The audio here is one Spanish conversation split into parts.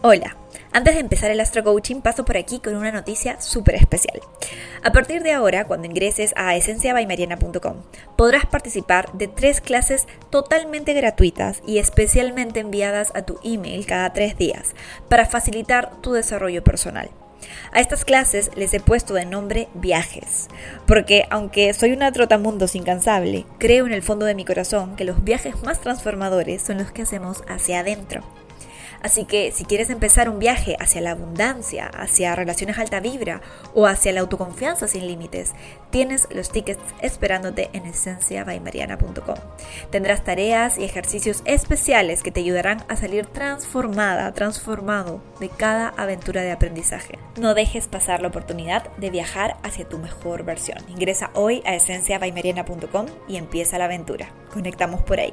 Hola, antes de empezar el Astro Coaching paso por aquí con una noticia súper especial. A partir de ahora, cuando ingreses a esenciabaimariana.com, podrás participar de tres clases totalmente gratuitas y especialmente enviadas a tu email cada tres días para facilitar tu desarrollo personal. A estas clases les he puesto de nombre viajes, porque aunque soy una trotamundos incansable, creo en el fondo de mi corazón que los viajes más transformadores son los que hacemos hacia adentro. Así que si quieres empezar un viaje hacia la abundancia, hacia relaciones alta vibra o hacia la autoconfianza sin límites, tienes los tickets esperándote en esenciabaimariana.com. Tendrás tareas y ejercicios especiales que te ayudarán a salir transformada, transformado de cada aventura de aprendizaje. No dejes pasar la oportunidad de viajar hacia tu mejor versión. Ingresa hoy a esenciabaimariana.com y empieza la aventura. Conectamos por ahí.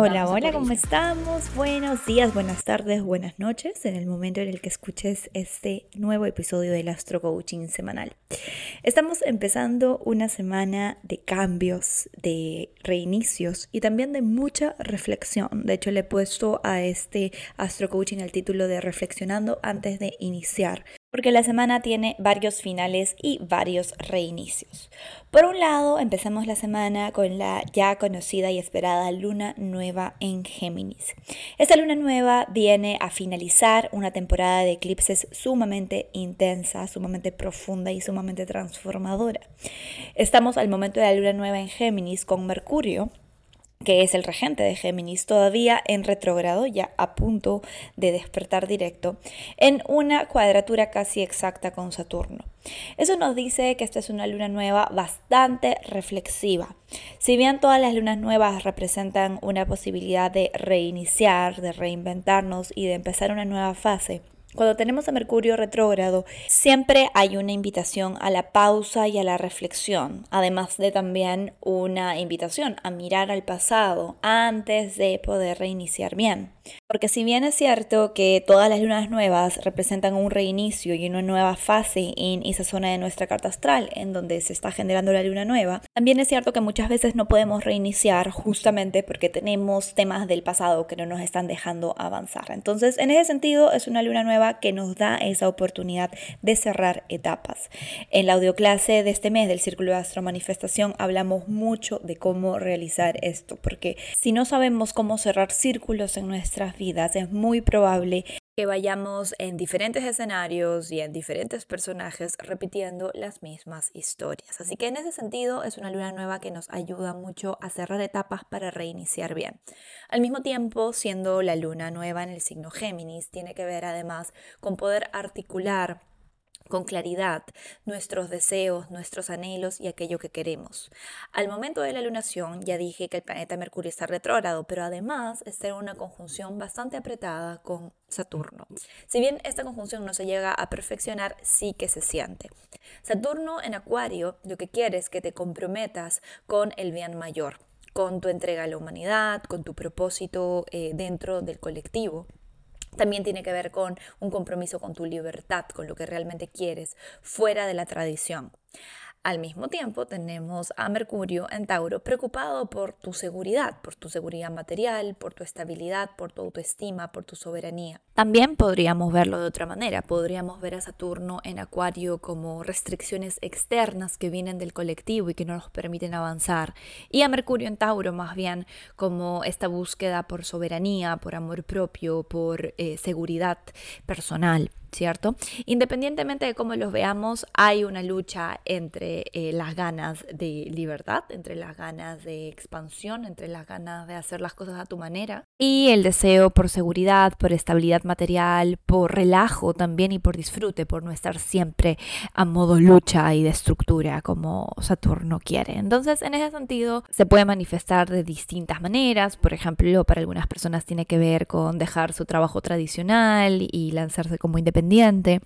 Hola, hola, ¿cómo estamos? Buenos días, buenas tardes, buenas noches en el momento en el que escuches este nuevo episodio del Astro Coaching semanal. Estamos empezando una semana de cambios, de reinicios y también de mucha reflexión. De hecho, le he puesto a este Astro Coaching el título de Reflexionando antes de iniciar porque la semana tiene varios finales y varios reinicios. Por un lado, empezamos la semana con la ya conocida y esperada luna nueva en Géminis. Esta luna nueva viene a finalizar una temporada de eclipses sumamente intensa, sumamente profunda y sumamente transformadora. Estamos al momento de la luna nueva en Géminis con Mercurio que es el regente de Géminis, todavía en retrógrado, ya a punto de despertar directo, en una cuadratura casi exacta con Saturno. Eso nos dice que esta es una luna nueva bastante reflexiva. Si bien todas las lunas nuevas representan una posibilidad de reiniciar, de reinventarnos y de empezar una nueva fase, cuando tenemos a Mercurio retrógrado, siempre hay una invitación a la pausa y a la reflexión, además de también una invitación a mirar al pasado antes de poder reiniciar bien. Porque si bien es cierto que todas las lunas nuevas representan un reinicio y una nueva fase en esa zona de nuestra carta astral en donde se está generando la luna nueva, también es cierto que muchas veces no podemos reiniciar justamente porque tenemos temas del pasado que no nos están dejando avanzar. Entonces, en ese sentido, es una luna nueva que nos da esa oportunidad de cerrar etapas. En la audioclase de este mes del Círculo de Astro Manifestación hablamos mucho de cómo realizar esto, porque si no sabemos cómo cerrar círculos en nuestra vidas, es muy probable que vayamos en diferentes escenarios y en diferentes personajes repitiendo las mismas historias. Así que en ese sentido es una luna nueva que nos ayuda mucho a cerrar etapas para reiniciar bien. Al mismo tiempo, siendo la luna nueva en el signo Géminis, tiene que ver además con poder articular con claridad nuestros deseos, nuestros anhelos y aquello que queremos. Al momento de la lunación ya dije que el planeta Mercurio está retrógrado, pero además está en una conjunción bastante apretada con Saturno. Si bien esta conjunción no se llega a perfeccionar, sí que se siente. Saturno en Acuario lo que quiere es que te comprometas con el bien mayor con tu entrega a la humanidad, con tu propósito eh, dentro del colectivo. También tiene que ver con un compromiso con tu libertad, con lo que realmente quieres, fuera de la tradición. Al mismo tiempo tenemos a Mercurio en Tauro preocupado por tu seguridad, por tu seguridad material, por tu estabilidad, por tu autoestima, por tu soberanía. También podríamos verlo de otra manera, podríamos ver a Saturno en Acuario como restricciones externas que vienen del colectivo y que no nos permiten avanzar, y a Mercurio en Tauro más bien como esta búsqueda por soberanía, por amor propio, por eh, seguridad personal. ¿Cierto? Independientemente de cómo los veamos, hay una lucha entre eh, las ganas de libertad, entre las ganas de expansión, entre las ganas de hacer las cosas a tu manera y el deseo por seguridad, por estabilidad material, por relajo también y por disfrute, por no estar siempre a modo lucha y de estructura como Saturno quiere. Entonces, en ese sentido, se puede manifestar de distintas maneras. Por ejemplo, para algunas personas tiene que ver con dejar su trabajo tradicional y lanzarse como independiente independiente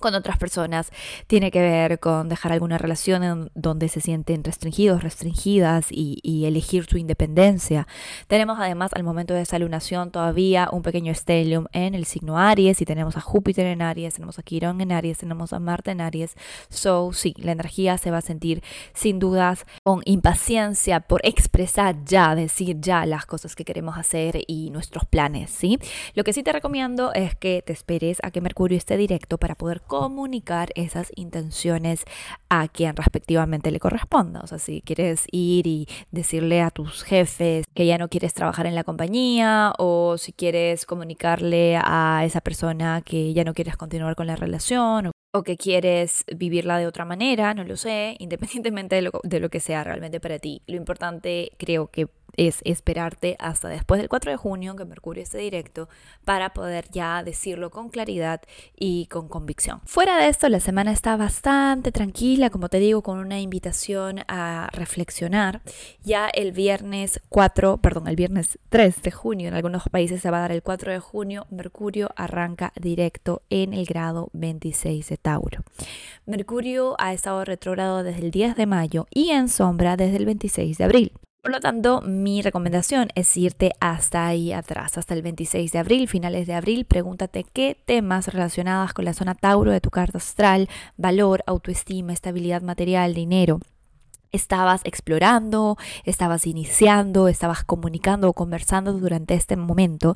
con otras personas tiene que ver con dejar alguna relación en donde se sienten restringidos, restringidas y, elegir su independencia. Tenemos además al momento de esa lunación todavía un pequeño stellium en el signo Aries y tenemos a Júpiter en Aries, tenemos a Quirón en Aries, tenemos a Marte en Aries. So, sí, la energía se va a sentir sin dudas con impaciencia por expresar ya, decir ya las cosas que queremos hacer y nuestros planes, ¿sí? Lo que sí te recomiendo es que te esperes a que Mercurio esté directo para poder comunicar esas intenciones a quien respectivamente le corresponda. O sea, si quieres ir y decirle a tus jefes que ya no quieres trabajar en la compañía o si quieres comunicarle a esa persona que ya no quieres continuar con la relación o que quieres vivirla de otra manera, no lo sé, independientemente de lo, de lo que sea realmente para ti. Lo importante creo que es esperarte hasta después del 4 de junio que Mercurio esté directo para poder ya decirlo con claridad y con convicción. Fuera de esto, la semana está bastante tranquila, como te digo, con una invitación a reflexionar. Ya el viernes 4, perdón, el viernes 3 de junio, en algunos países se va a dar el 4 de junio, Mercurio arranca directo en el grado 26 de Tauro. Mercurio ha estado retrógrado desde el 10 de mayo y en sombra desde el 26 de abril. Por lo tanto, mi recomendación es irte hasta ahí atrás, hasta el 26 de abril, finales de abril. Pregúntate qué temas relacionados con la zona Tauro de tu carta astral, valor, autoestima, estabilidad material, dinero, estabas explorando, estabas iniciando, estabas comunicando o conversando durante este momento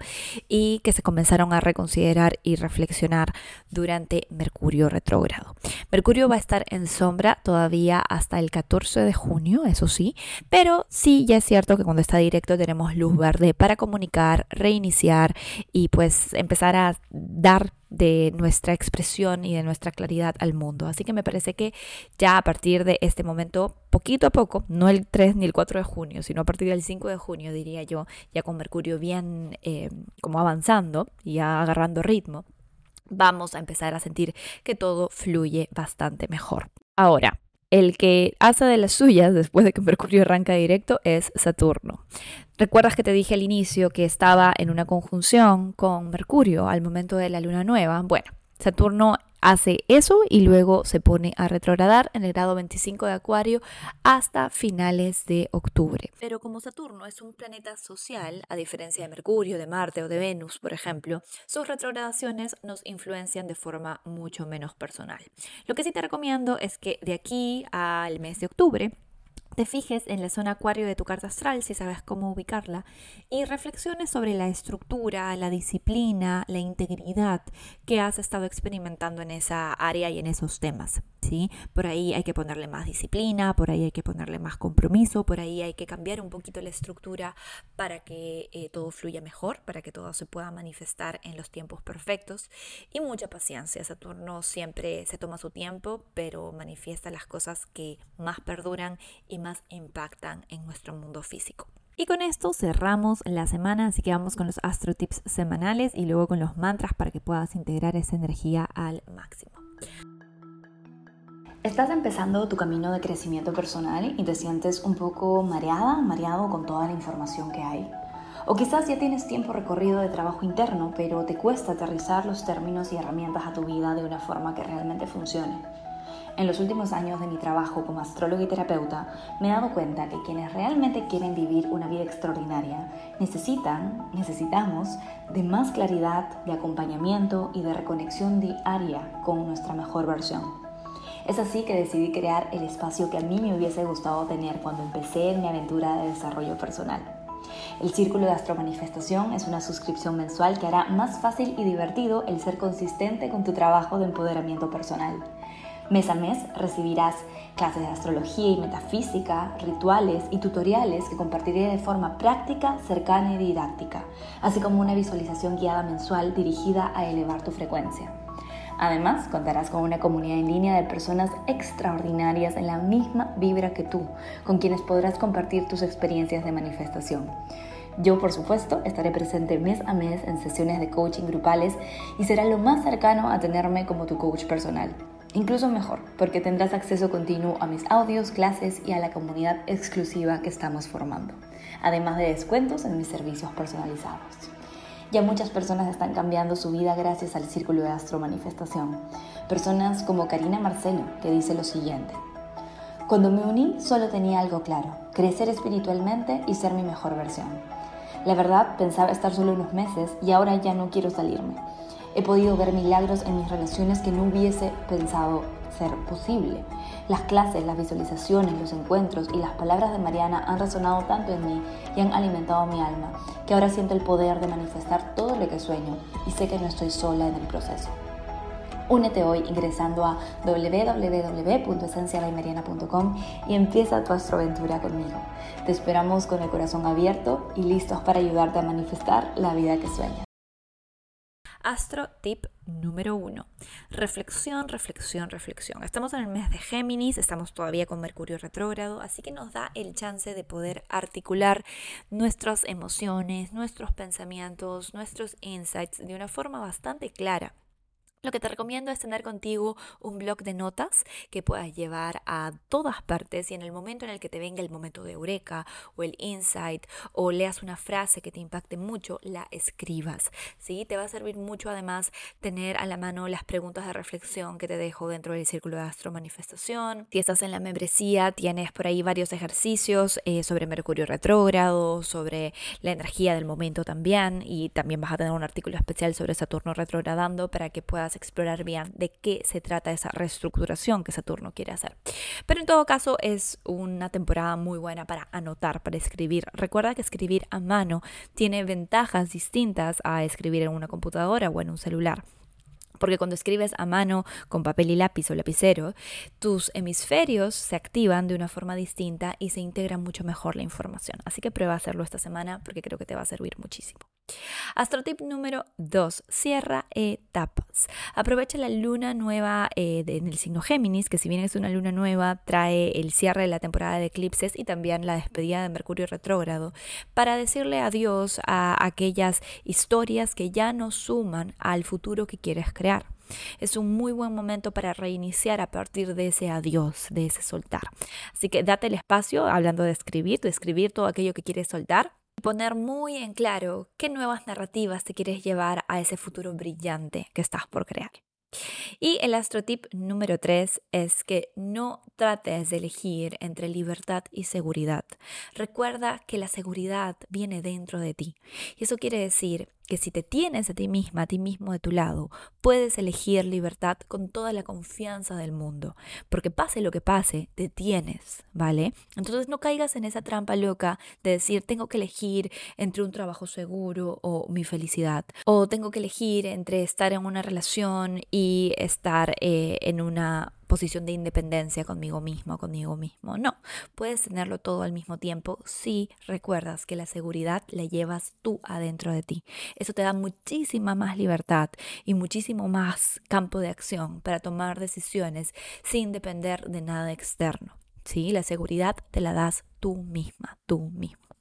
y que se comenzaron a reconsiderar y reflexionar durante Mercurio retrógrado. Mercurio va a estar en sombra todavía hasta el 14 de junio, eso sí, pero sí ya es cierto que cuando está directo tenemos luz verde para comunicar, reiniciar y pues empezar a dar de nuestra expresión y de nuestra claridad al mundo. Así que me parece que ya a partir de este momento, poquito a poco, no el 3 ni el 4 de junio, sino a partir del 5 de junio, diría yo, ya con Mercurio bien eh, como avanzando y agarrando ritmo, vamos a empezar a sentir que todo fluye bastante mejor. Ahora, el que hace de las suyas después de que Mercurio arranca directo es Saturno. ¿Recuerdas que te dije al inicio que estaba en una conjunción con Mercurio al momento de la luna nueva? Bueno, Saturno hace eso y luego se pone a retrogradar en el grado 25 de Acuario hasta finales de octubre. Pero como Saturno es un planeta social, a diferencia de Mercurio, de Marte o de Venus, por ejemplo, sus retrogradaciones nos influencian de forma mucho menos personal. Lo que sí te recomiendo es que de aquí al mes de octubre te fijes en la zona acuario de tu carta astral, si sabes cómo ubicarla, y reflexiones sobre la estructura, la disciplina, la integridad que has estado experimentando en esa área y en esos temas. ¿sí? Por ahí hay que ponerle más disciplina, por ahí hay que ponerle más compromiso, por ahí hay que cambiar un poquito la estructura para que eh, todo fluya mejor, para que todo se pueda manifestar en los tiempos perfectos y mucha paciencia. Saturno siempre se toma su tiempo, pero manifiesta las cosas que más perduran y impactan en nuestro mundo físico. Y con esto cerramos la semana, así que vamos con los astro tips semanales y luego con los mantras para que puedas integrar esa energía al máximo. Estás empezando tu camino de crecimiento personal y te sientes un poco mareada, mareado con toda la información que hay. O quizás ya tienes tiempo recorrido de trabajo interno, pero te cuesta aterrizar los términos y herramientas a tu vida de una forma que realmente funcione. En los últimos años de mi trabajo como astrólogo y terapeuta, me he dado cuenta que quienes realmente quieren vivir una vida extraordinaria necesitan, necesitamos de más claridad, de acompañamiento y de reconexión diaria con nuestra mejor versión. Es así que decidí crear el espacio que a mí me hubiese gustado tener cuando empecé en mi aventura de desarrollo personal. El Círculo de Astromanifestación es una suscripción mensual que hará más fácil y divertido el ser consistente con tu trabajo de empoderamiento personal. Mes a mes recibirás clases de astrología y metafísica, rituales y tutoriales que compartiré de forma práctica, cercana y didáctica, así como una visualización guiada mensual dirigida a elevar tu frecuencia. Además, contarás con una comunidad en línea de personas extraordinarias en la misma vibra que tú, con quienes podrás compartir tus experiencias de manifestación. Yo, por supuesto, estaré presente mes a mes en sesiones de coaching grupales y será lo más cercano a tenerme como tu coach personal. Incluso mejor, porque tendrás acceso continuo a mis audios, clases y a la comunidad exclusiva que estamos formando, además de descuentos en mis servicios personalizados. Ya muchas personas están cambiando su vida gracias al Círculo de Astro Manifestación. Personas como Karina Marcelo, que dice lo siguiente. Cuando me uní solo tenía algo claro, crecer espiritualmente y ser mi mejor versión. La verdad, pensaba estar solo unos meses y ahora ya no quiero salirme. He podido ver milagros en mis relaciones que no hubiese pensado ser posible. Las clases, las visualizaciones, los encuentros y las palabras de Mariana han resonado tanto en mí y han alimentado mi alma, que ahora siento el poder de manifestar todo lo que sueño y sé que no estoy sola en el proceso. Únete hoy ingresando a www.esencialaymariana.com y empieza tu astroaventura conmigo. Te esperamos con el corazón abierto y listos para ayudarte a manifestar la vida que sueñas. Astro tip número uno. Reflexión, reflexión, reflexión. Estamos en el mes de Géminis, estamos todavía con Mercurio retrógrado, así que nos da el chance de poder articular nuestras emociones, nuestros pensamientos, nuestros insights de una forma bastante clara. Lo que te recomiendo es tener contigo un blog de notas que puedas llevar a todas partes y en el momento en el que te venga el momento de eureka o el insight o leas una frase que te impacte mucho, la escribas. ¿sí? Te va a servir mucho además tener a la mano las preguntas de reflexión que te dejo dentro del círculo de astro manifestación. Si estás en la membresía, tienes por ahí varios ejercicios eh, sobre Mercurio retrógrado, sobre la energía del momento también y también vas a tener un artículo especial sobre Saturno retrogradando para que puedas explorar bien de qué se trata esa reestructuración que Saturno quiere hacer. Pero en todo caso es una temporada muy buena para anotar, para escribir. Recuerda que escribir a mano tiene ventajas distintas a escribir en una computadora o en un celular. Porque cuando escribes a mano con papel y lápiz o lapicero, tus hemisferios se activan de una forma distinta y se integra mucho mejor la información. Así que prueba a hacerlo esta semana porque creo que te va a servir muchísimo. Astrotip número 2. Cierra etapas. Aprovecha la luna nueva eh, en el signo Géminis, que si bien es una luna nueva, trae el cierre de la temporada de eclipses y también la despedida de Mercurio retrógrado, para decirle adiós a aquellas historias que ya no suman al futuro que quieres crear. Es un muy buen momento para reiniciar a partir de ese adiós, de ese soltar. Así que date el espacio, hablando de escribir, de escribir todo aquello que quieres soltar poner muy en claro qué nuevas narrativas te quieres llevar a ese futuro brillante que estás por crear. Y el astrotip número 3 es que no trates de elegir entre libertad y seguridad. Recuerda que la seguridad viene dentro de ti. Y eso quiere decir que si te tienes a ti misma, a ti mismo de tu lado, puedes elegir libertad con toda la confianza del mundo, porque pase lo que pase, te tienes, ¿vale? Entonces no caigas en esa trampa loca de decir, tengo que elegir entre un trabajo seguro o mi felicidad, o tengo que elegir entre estar en una relación y estar eh, en una posición de independencia conmigo mismo, conmigo mismo. No, puedes tenerlo todo al mismo tiempo si recuerdas que la seguridad la llevas tú adentro de ti. Eso te da muchísima más libertad y muchísimo más campo de acción para tomar decisiones sin depender de nada externo. ¿sí? La seguridad te la das tú misma, tú mismo.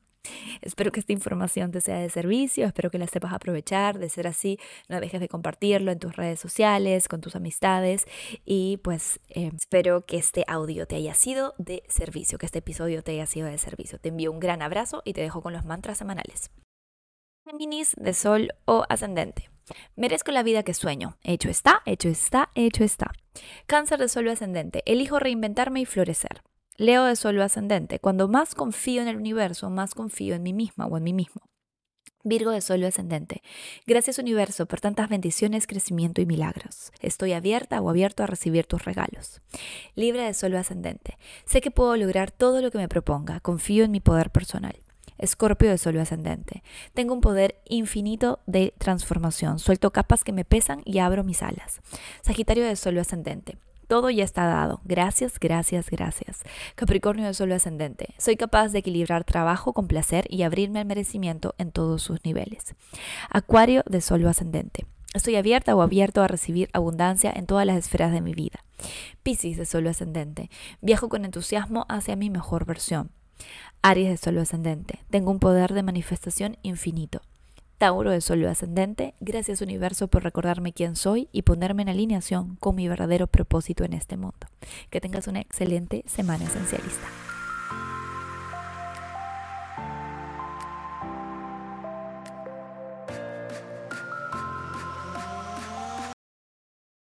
Espero que esta información te sea de servicio, espero que la sepas aprovechar, de ser así, no dejes de compartirlo en tus redes sociales, con tus amistades y pues eh, espero que este audio te haya sido de servicio, que este episodio te haya sido de servicio. Te envío un gran abrazo y te dejo con los mantras semanales. Géminis de Sol o Ascendente. Merezco la vida que sueño. Hecho está, hecho está, hecho está. Cáncer de Sol o Ascendente. Elijo reinventarme y florecer. Leo de Sol ascendente. Cuando más confío en el universo, más confío en mí misma o en mí mismo. Virgo de Sol ascendente. Gracias universo por tantas bendiciones, crecimiento y milagros. Estoy abierta o abierto a recibir tus regalos. Libra de Sol ascendente. Sé que puedo lograr todo lo que me proponga. Confío en mi poder personal. Escorpio de Sol ascendente. Tengo un poder infinito de transformación. Suelto capas que me pesan y abro mis alas. Sagitario de Sol ascendente. Todo ya está dado. Gracias, gracias, gracias. Capricornio de Sol ascendente. Soy capaz de equilibrar trabajo con placer y abrirme al merecimiento en todos sus niveles. Acuario de Sol ascendente. Estoy abierta o abierto a recibir abundancia en todas las esferas de mi vida. Piscis de Sol ascendente. Viajo con entusiasmo hacia mi mejor versión. Aries de Sol ascendente. Tengo un poder de manifestación infinito. Tauro de Sol ascendente. Gracias universo por recordarme quién soy y ponerme en alineación con mi verdadero propósito en este mundo. Que tengas una excelente semana esencialista.